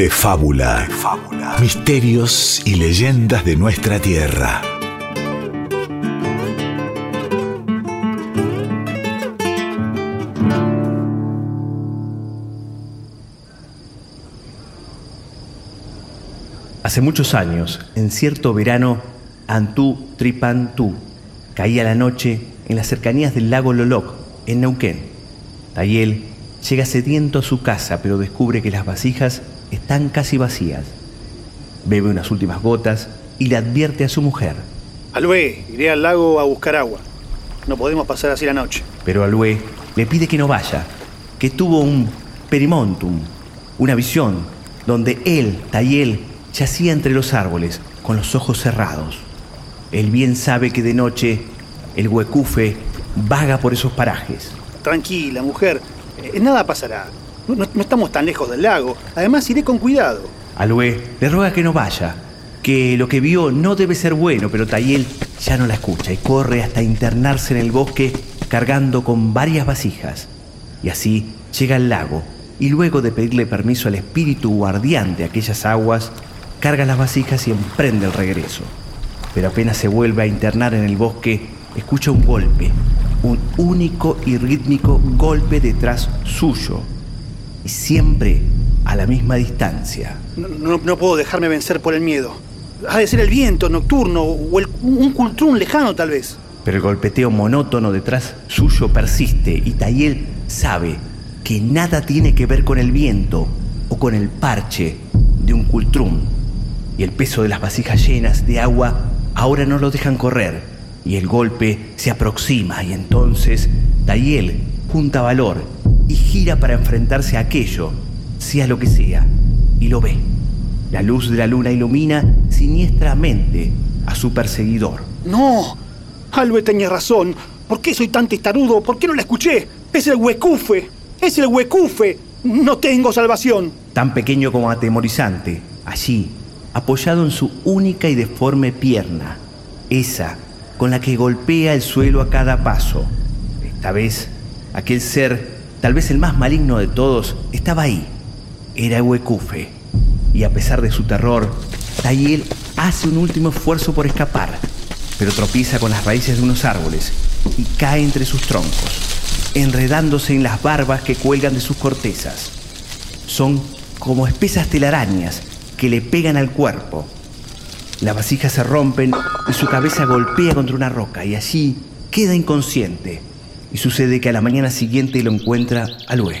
de fábula. Misterios y leyendas de nuestra tierra. Hace muchos años, en cierto verano, Antú Tripantú caía la noche en las cercanías del lago Loloc, en Neuquén. Tayel llega sediento a su casa, pero descubre que las vasijas están casi vacías. Bebe unas últimas gotas y le advierte a su mujer. Alué, iré al lago a buscar agua. No podemos pasar así la noche. Pero Alué le pide que no vaya, que tuvo un perimontum, una visión, donde él, Tayel, yacía entre los árboles, con los ojos cerrados. Él bien sabe que de noche el huecufe vaga por esos parajes. Tranquila, mujer. Eh, nada pasará. No, estamos tan lejos del lago. Además, iré con cuidado. Alué le ruega que no vaya, que lo que vio no debe ser bueno, pero Tayel ya no la escucha y corre hasta internarse en el bosque cargando con varias vasijas. Y así llega al lago y luego de pedirle permiso al espíritu guardián de aquellas aguas, carga las vasijas y emprende el regreso. Pero apenas se vuelve a internar en el bosque, escucha un golpe, un único y rítmico golpe detrás suyo, siempre a la misma distancia. No, no- no puedo dejarme vencer por el miedo. Ha de ser el viento nocturno o el- un cultrún lejano, tal vez. Pero el golpeteo monótono detrás suyo persiste y Tayel sabe que nada tiene que ver con el viento o con el parche de un cultrún. Y el peso de las vasijas llenas de agua ahora no lo dejan correr y el golpe se aproxima y entonces Tayel junta valor y gira para enfrentarse a aquello, sea lo que sea, y lo ve. La luz de la luna ilumina siniestramente a su perseguidor. No. Albe tenía razón. ¿Por qué soy tan testarudo? ¿Por qué no la escuché? Es el huecufe. Es el huecufe. No tengo salvación. tan pequeño como atemorizante, allí, apoyado en su única y deforme pierna, esa con la que golpea el suelo a cada paso. Esta vez, aquel ser, tal vez el más maligno de todos, estaba ahí. Era Huecufe. Y a pesar de su terror, Tayel hace un último esfuerzo por escapar, pero tropieza con las raíces de unos árboles y cae entre sus troncos, enredándose en las barbas que cuelgan de sus cortezas son como espesas telarañas que le pegan al cuerpo. Las vasijas se rompen y su cabeza golpea contra una roca y allí queda inconsciente. Y sucede que a la mañana siguiente lo encuentra Alue.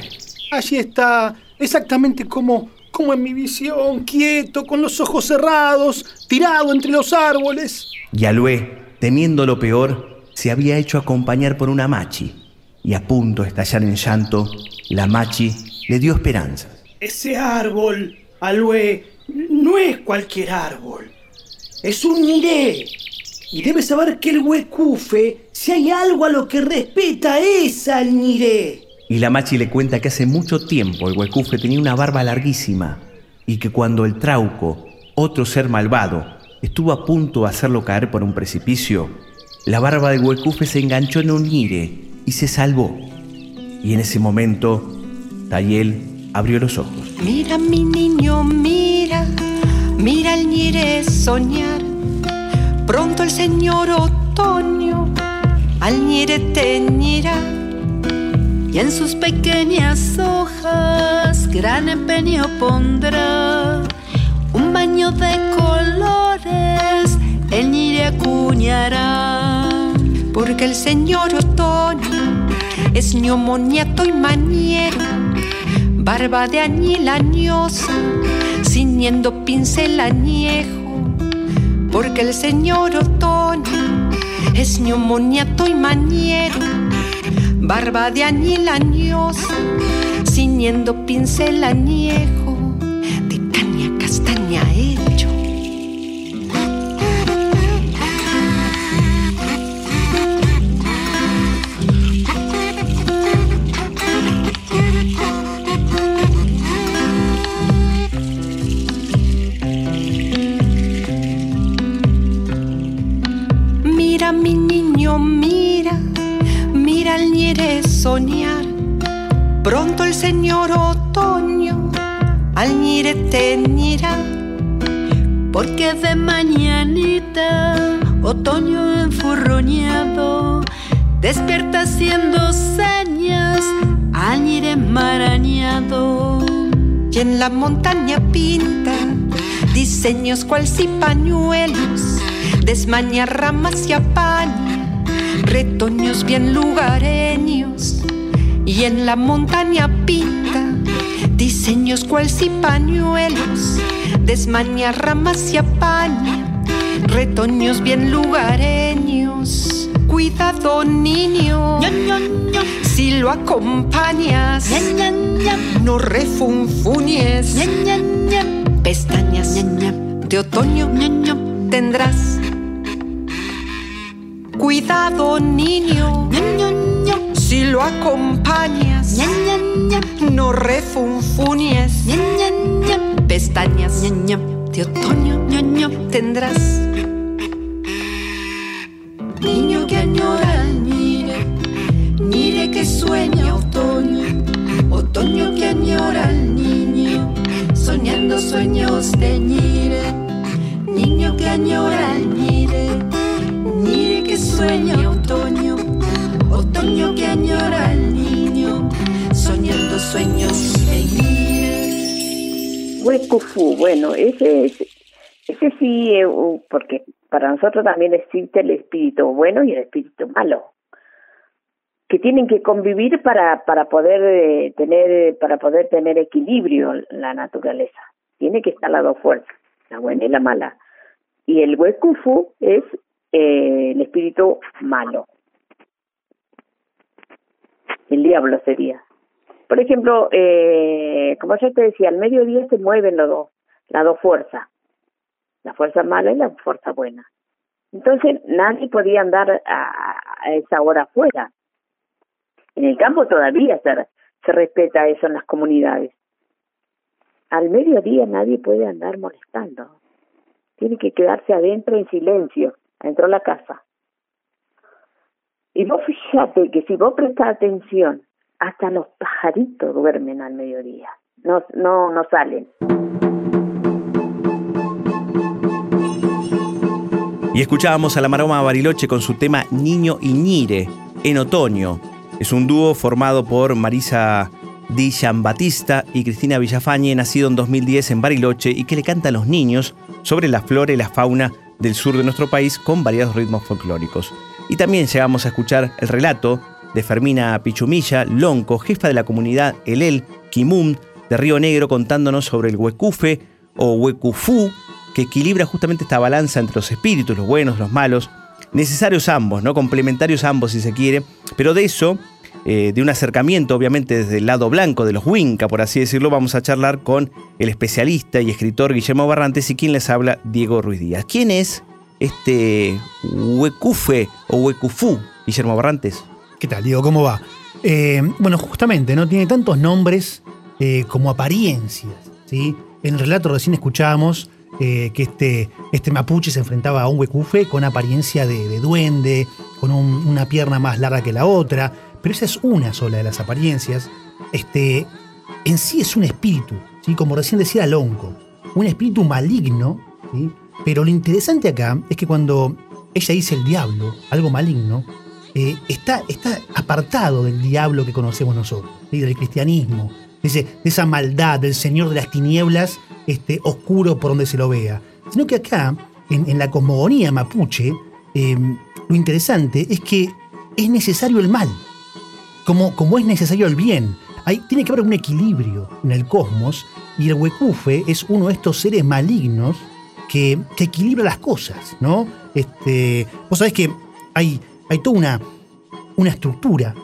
Allí está, exactamente como, como en mi visión, quieto, con los ojos cerrados, tirado entre los árboles. Y Alue, temiendo lo peor, se había hecho acompañar por una machi. Y a punto de estallar en llanto, la machi le dio esperanzas. Ese árbol, Alue, no es cualquier árbol. Es un niré. Y debes saber que el huecufe, si hay algo a lo que respeta, es al niré. Y la machi le cuenta que hace mucho tiempo el huecufe tenía una barba larguísima y que cuando el trauco, otro ser malvado, estuvo a punto de hacerlo caer por un precipicio, la barba del huecufe se enganchó en un ñire y se salvó. Y en ese momento, Tayel abrió los ojos. Mira mi niño, mira, mira el ñire soñar. Pronto el señor otoño al ñire teñirá. Y en sus pequeñas hojas gran empeño pondrá. Un baño de colores el ñire acuñará. Porque el señor otoño es ñomoniato y maniero barba de añil añosa, ciñendo pincel añejo, porque el señor otoño es ñomoniato y maniero, barba de añil añosa, ciñendo pincel añejo, otoño enfurroñado, despierta haciendo señas al ñire marañado. Y en la montaña pinta diseños cual si pañuelos, desmaña ramas y apaña, retoños bien lugareños. Y en la montaña pinta diseños cual si pañuelos, desmaña ramas y apaña, retoños bien lugareños. Cuidado niño, si lo acompañas, no refunfuñes, pestañas de otoño tendrás. Cuidado niño, si lo acompañas, no refunfuñes, pestañas de otoño tendrás. Niño que añora el nire, nire que sueña otoño, otoño que añora al niño, soñando sueños de nire, niño que añora al nire, nire que sueña otoño, otoño que añora al niño, soñando sueños de nire. Huecufu, bueno, ese es, ese sí, eh, porque para nosotros también existe el espíritu bueno y el espíritu malo que tienen que convivir para para poder eh, tener para poder tener equilibrio la naturaleza. Tiene que estar las dos fuerzas la buena y la mala. Y el huecufu es eh, el espíritu malo. El diablo sería. Por ejemplo como yo te decía al mediodía se mueven los dos las dos fuerzas la fuerza mala y la fuerza buena. Entonces nadie podía andar a, a esa hora afuera. En el campo todavía se, respeta eso en las comunidades. Al mediodía nadie puede andar molestando. Tiene que quedarse adentro en silencio, adentro de la casa. Y vos fíjate que si vos prestas atención, hasta los pajaritos duermen al mediodía. No, no, no salen. Y escuchábamos a la Maroma Bariloche con su tema Niño y en otoño. Es un dúo formado por Marisa Di Batista y Cristina Villafañe, nacido en 2010 en Bariloche y que le canta a los niños sobre la flora y la fauna del sur de nuestro país con variados ritmos folclóricos. Y también llegamos a escuchar el relato de Fermina Pichumilla, Lonco, jefa de la comunidad Elel, Kimum, de Río Negro, contándonos sobre el huecufe o huecufú, que equilibra justamente esta balanza entre los espíritus, los buenos, los malos, necesarios ambos, ¿no? Complementarios ambos si se quiere, pero de eso, eh, de un acercamiento obviamente desde el lado blanco de los Winca, por así decirlo, vamos a charlar con el especialista y escritor Guillermo Barrantes y quien les habla, Diego Ruiz Díaz. ¿Quién es este huecufe o huecufú, Guillermo Barrantes? ¿Qué tal, Diego? ¿Cómo va? Eh, bueno, justamente, ¿no? Tiene tantos nombres eh, como apariencias, ¿sí? En el relato recién escuchábamos eh, que este, este mapuche se enfrentaba a un huecufe con apariencia de, de duende, con un- una pierna más larga que la otra, pero esa es una sola de las apariencias. Este, en sí es un espíritu, ¿sí? como recién decía Lonco, un espíritu maligno, ¿sí? pero lo interesante acá es que cuando ella dice el diablo, algo maligno, eh, está, está apartado del diablo que conocemos nosotros, del cristianismo, de esa maldad del señor de las tinieblas este, oscuro por donde se lo vea. Sino que acá, en, la cosmogonía mapuche, eh, lo interesante es que es necesario el mal, como, como es necesario el bien. Hay, tiene que haber un equilibrio en el cosmos y el huecufe es uno de estos seres malignos que, equilibra las cosas, ¿no? Este, vos sabés que hay, hay toda una, una estructura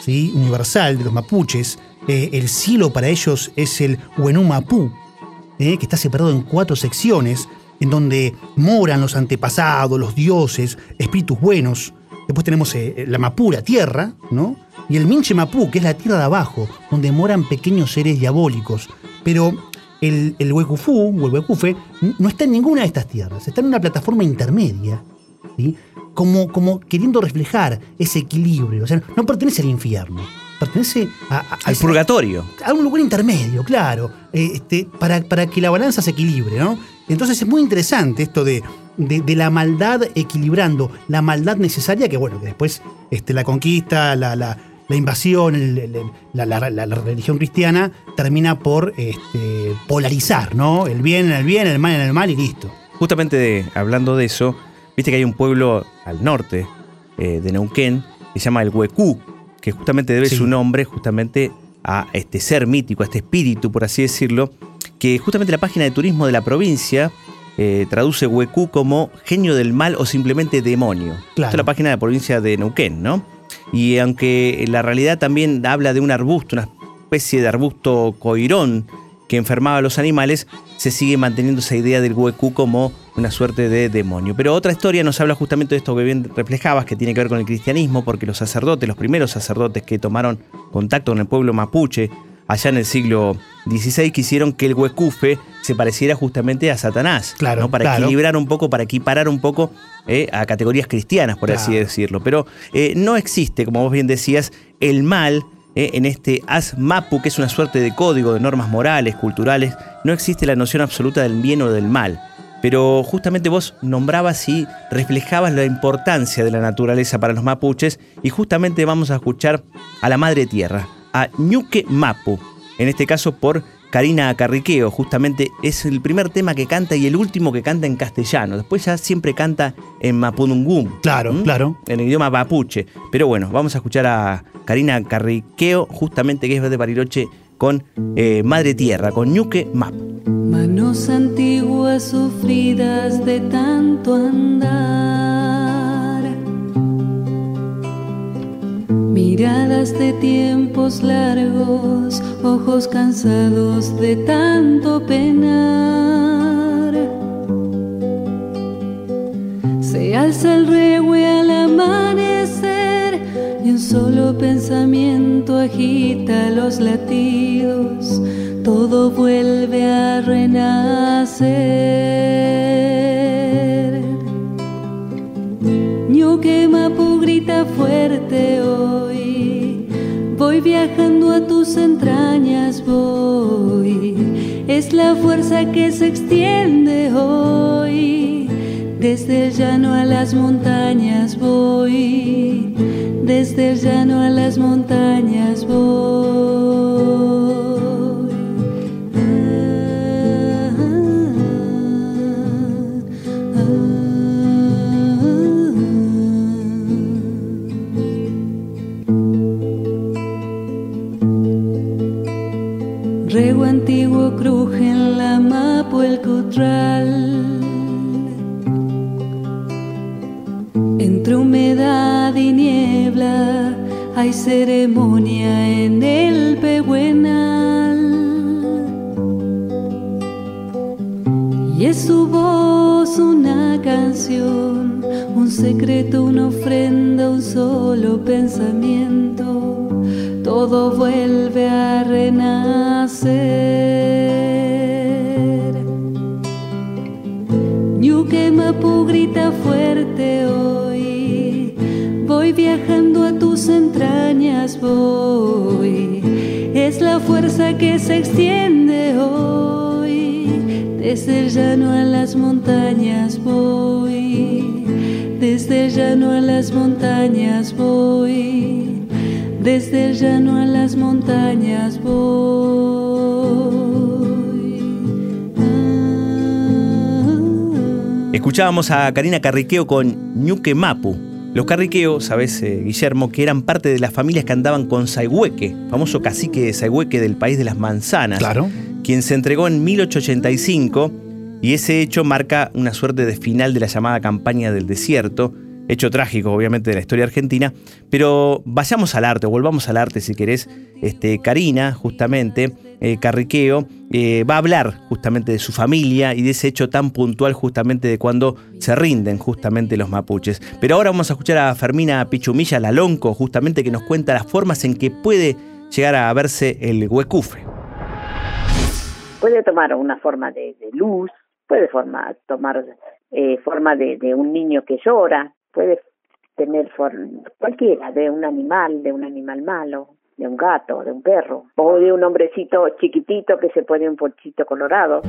¿sí? universal de los mapuches. Eh, el cielo para ellos es el Huenú Mapú, ¿eh? que está separado en cuatro secciones, en donde moran los antepasados, los dioses, espíritus buenos. Después tenemos eh, la Mapú, la tierra, ¿no? Y el Minche Mapú, que es la tierra de abajo, donde moran pequeños seres diabólicos. Pero el, el Huecufú, o el Huecufe, no está en ninguna de estas tierras, está en una plataforma intermedia, como, como queriendo reflejar ese equilibrio. O sea, no pertenece al infierno, pertenece a, Al purgatorio. a un lugar intermedio, claro. este, para, para que la balanza se equilibre, ¿no? Entonces es muy interesante esto de, de, la maldad equilibrando la maldad necesaria, que bueno, que después este, la conquista, la, la, la invasión, la, la, religión cristiana termina por este, polarizar, ¿no? El bien en el bien, el mal en el mal y listo. Justamente hablando de eso, viste que hay un pueblo al norte eh, de Neuquén que se llama el Huecú, que justamente debe su nombre justamente a este ser mítico, a este espíritu, por así decirlo, que justamente la página de turismo de la provincia eh, traduce Huecú como genio del mal o simplemente demonio. Claro. Esta es la página de la provincia de Neuquén, ¿no? Y aunque la realidad también habla de un arbusto, una especie de arbusto coirón que enfermaba a los animales, se sigue manteniendo esa idea del Huecú como una suerte de demonio. Pero otra historia nos habla justamente de esto que bien reflejabas, que tiene que ver con el cristianismo, porque los sacerdotes, los primeros sacerdotes que tomaron contacto con el pueblo mapuche allá en el siglo XVI, quisieron que el huecufe se pareciera justamente a Satanás, claro, para equilibrar un poco, para equiparar un poco eh, a categorías cristianas, por así decirlo. Pero eh, no existe, como vos bien decías, el mal eh, en este ASMAPU, que es una suerte de código de normas morales, culturales, no existe la noción absoluta del bien o del mal pero justamente vos nombrabas y reflejabas la importancia de la naturaleza para los mapuches y justamente vamos a escuchar a la Madre Tierra, a Ñuque Mapu, en este caso por Karina Carriqueo, justamente es el primer tema que canta y el último que canta en castellano. Después ya siempre canta en mapudungum. Claro, claro. En el idioma mapuche. Pero bueno, vamos a escuchar a Karina Carriqueo, justamente que es de Bariloche, con eh, Madre Tierra, con Ñuque Map. Manos antiguas sufridas de tanto andar, miradas de tiempos largos, ojos cansados de tanto penar. Se alza el regue al amanecer y un solo pensamiento agita los latidos, todo vuelve a renacer. Ñuque Mapu grita fuerte hoy, voy viajando a tus entrañas, voy, es la fuerza que se extiende hoy. Desde el llano a las montañas voy desde el llano a las montañas voy. Rego antiguo cruje en la mapo el cutral. Hay ceremonia en el pehuenal. Y es su voz una canción, un secreto, una ofrenda, un solo pensamiento. Todo vuelve a renacer. Ñuque Mapu grita fuerte hoy, voy viajando Es la fuerza que se extiende hoy, desde el llano a las montañas voy, desde el llano a las montañas voy, desde el llano a las montañas voy. Escuchábamos a Karina Carriqueo con Ñuque Mapu. Los Carriqueo, sabes, eh, Guillermo, que eran parte de las familias que andaban con Saihueque, famoso cacique de Saihueque del país de las manzanas. Claro. Quien se entregó en 1885 y ese hecho marca una suerte de final de la llamada campaña del desierto, hecho trágico obviamente de la historia argentina, pero vayamos al arte, volvamos al arte si querés. Este, Karina, justamente, eh, Carriqueo, eh, va a hablar justamente de su familia y de ese hecho tan puntual justamente de cuando se rinden justamente los mapuches. Pero ahora vamos a escuchar a Fermina Pichumilla, la Lonco, justamente que nos cuenta las formas en que puede llegar a verse el huecufe. Puede tomar una forma de, luz, puede tomar eh, forma de un niño que llora, puede tener cualquiera, de un animal, de un animal malo, de un gato, de un perro, o de un hombrecito chiquitito que se pone un ponchito colorado.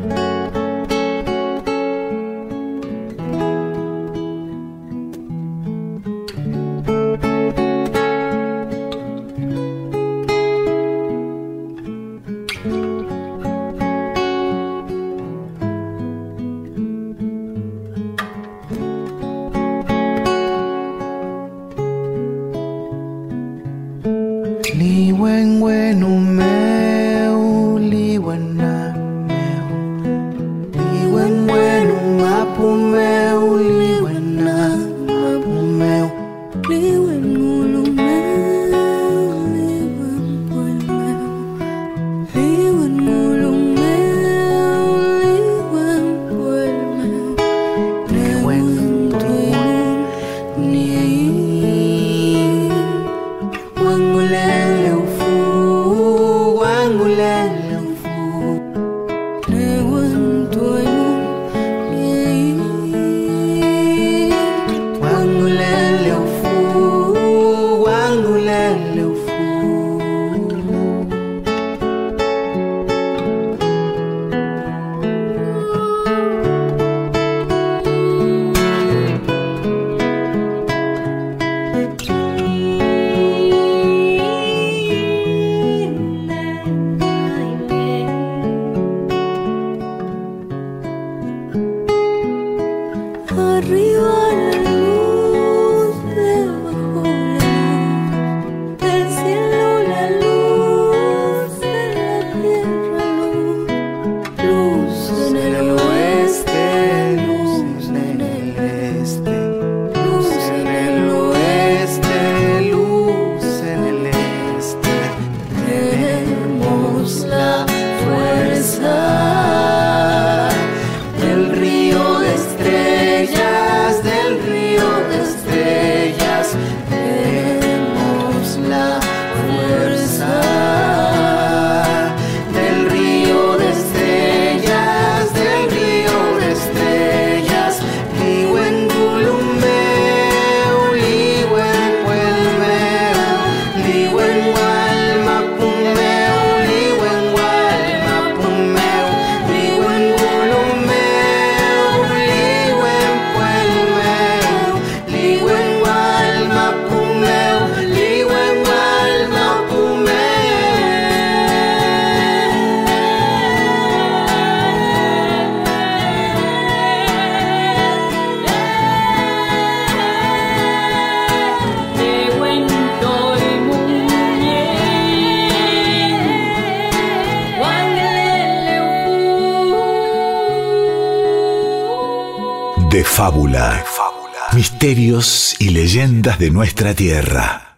Fábula. Misterios y leyendas de nuestra tierra.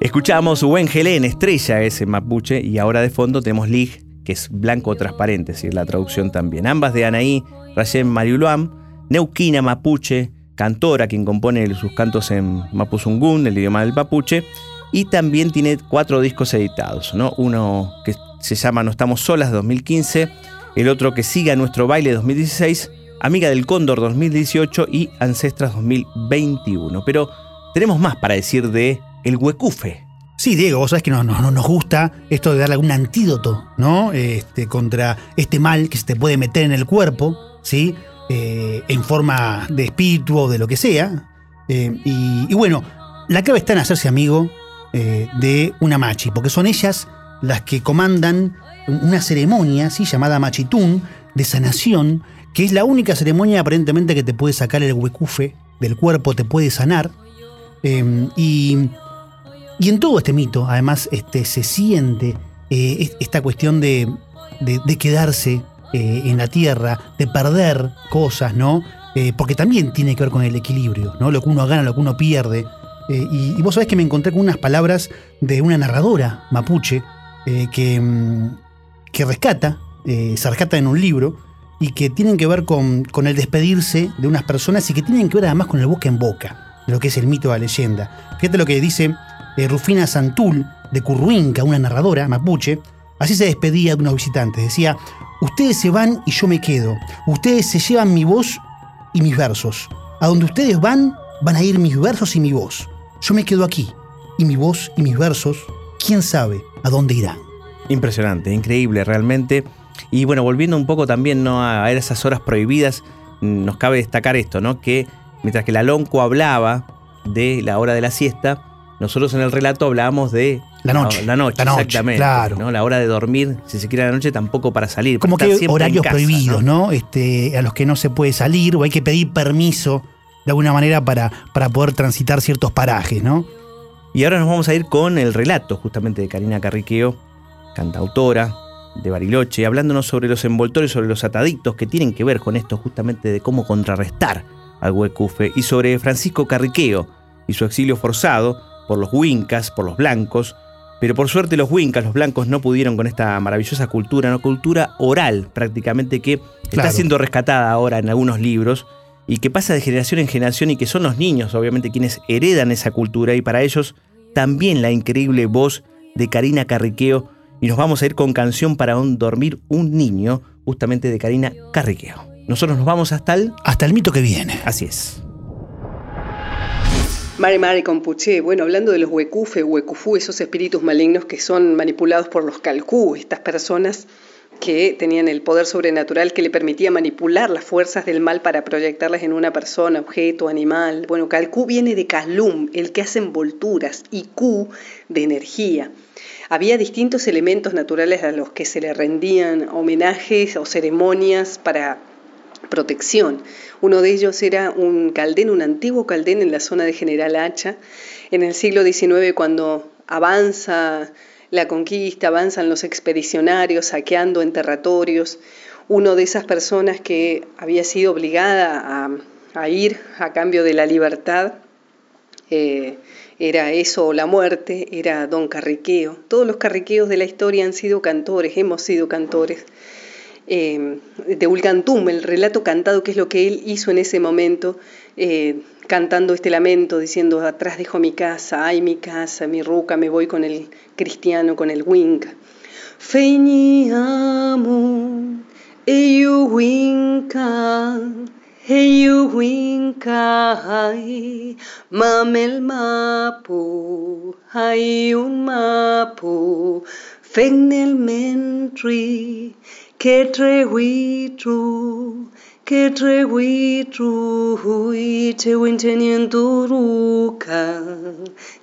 Escuchamos Helén, estrella ese mapuche, y ahora de fondo tenemos Lig, que es blanco transparente, es la traducción también. Ambas de Anaí, Rayem Mariuluam, Neuquina Mapuche, cantora, quien compone sus cantos en Mapuzungún, el idioma del mapuche, y también tiene cuatro discos editados, ¿no? Uno que se llama No estamos solas 2015, el otro que sigue a nuestro baile 2016, Amiga del Cóndor 2018 y Ancestras 2021. Pero tenemos más para decir de El Huecufe. Sí, Diego, vos sabés que no, no, nos gusta esto de darle algún antídoto, ¿no? Este, contra este mal que se te puede meter en el cuerpo, ¿sí? Eh, en forma de espíritu o de lo que sea. Eh, y, bueno, la clave está en hacerse amigo eh, de una machi, porque son ellas las que comandan una ceremonia ¿sí? llamada machitún de sanación, que es la única ceremonia aparentemente que te puede sacar el huecufe del cuerpo, te puede sanar. Em, y, y, en todo este mito, además, este, se siente eh, esta cuestión de, de, quedarse eh, en la tierra, de perder cosas, ¿no? Eh, porque también tiene que ver con el equilibrio, ¿no? Lo que uno gana, lo que uno pierde. Y, vos sabés que me encontré con unas palabras de una narradora mapuche que, mm, que rescata, se rescata en un libro, y que tienen que ver con, con, el despedirse de unas personas y que tienen que ver además con el boca en boca, de lo que es el mito de la leyenda. Fíjate lo que dice eh, Rufina Santul, de Curruinca, una narradora mapuche, así se despedía de unos visitantes. Decía, ustedes se van y yo me quedo, ustedes se llevan mi voz y mis versos. A donde ustedes van, van a ir mis versos y mi voz. Yo me quedo aquí. y mi voz y mis versos, quién sabe a dónde irán. Impresionante, increíble realmente. Y bueno, volviendo un poco también ¿no? a esas horas prohibidas, nos cabe destacar esto, ¿no? Que mientras que la Lonco hablaba de la hora de la siesta, nosotros en el relato hablábamos de la noche. La, noche, la noche, exactamente. claro. ¿no? La hora de dormir, si se quiere la noche, tampoco para salir. Como que horarios casa, prohibidos, ¿no? Este, a los que no se puede salir o hay que pedir permiso de alguna manera para, para poder transitar ciertos parajes, ¿no? Y ahora nos vamos a ir con el relato justamente de Karina Carriqueo, cantautora de Bariloche, hablándonos sobre los envoltorios, sobre los atadictos que tienen que ver con esto justamente de cómo contrarrestar al huecufe y sobre Francisco Carriqueo y su exilio forzado por los huincas, por los blancos, pero por suerte los huincas, los blancos, no pudieron con esta maravillosa cultura, una cultura oral prácticamente que está siendo rescatada ahora en algunos libros y que pasa de generación en generación y que son los niños, obviamente, quienes heredan esa cultura. Y para ellos también la increíble voz de Karina Carriqueo y nos vamos a ir con canción para un dormir un niño, justamente de Karina Carriqueo. Nosotros nos vamos hasta el... Hasta el mito que viene. Así es. Mare Mare Compuché, bueno, hablando de los huecufe, huecufú, esos espíritus malignos que son manipulados por los calcú, estas personas que tenían el poder sobrenatural que le permitía manipular las fuerzas del mal para proyectarlas en una persona, objeto, animal. Bueno, calcú viene de calum, el que hace envolturas, y cu de energía. Había distintos elementos naturales a los que se le rendían homenajes o ceremonias para protección. Uno de ellos era un caldén, un antiguo caldén en la zona de General Hacha. En el siglo XIX, cuando avanza la conquista, avanzan los expedicionarios saqueando en territorios, uno de esas personas que había sido obligada a, a ir a cambio de la libertad, eh, era eso la muerte, era don Carriqueo. Todos los carriqueos de la historia han sido cantores, hemos sido cantores eh, de Ulcantum, el relato cantado, que es lo que él hizo en ese momento, eh, cantando este lamento, diciendo, atrás dejo mi casa, ay mi casa, mi ruca, me voy con el cristiano, con el winca. Feñiamo, eyu winca, eyu winca, ay, mamel mapu, hay un mapu, fennel mentri, que trehuitru, que trehuitru, hui, che wintenientu ruca,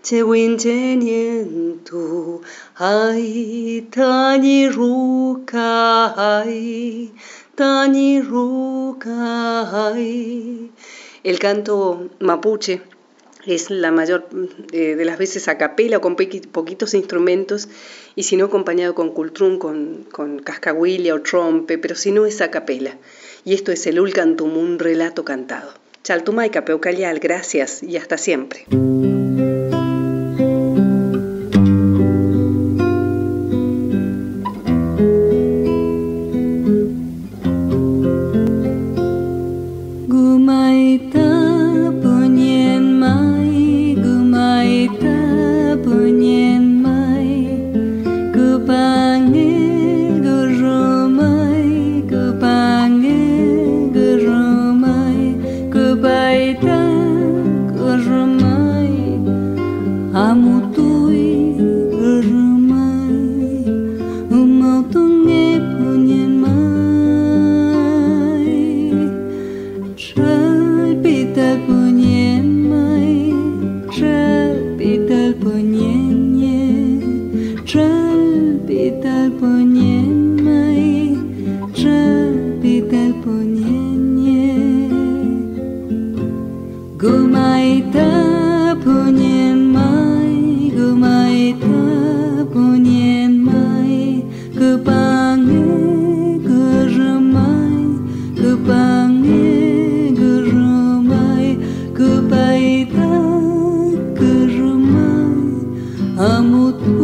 che wintenientu, ay, tani ruca, ay, tani. El canto mapuche es la mayor eh, de las veces a capela o con poquitos instrumentos y si no acompañado con cultrún, con, con cascahuilla o trompe, pero si no es a capela. Y esto es el Ulcantum, un relato cantado. Chaltumaica, Peucayal, gracias y hasta siempre. Amo tu.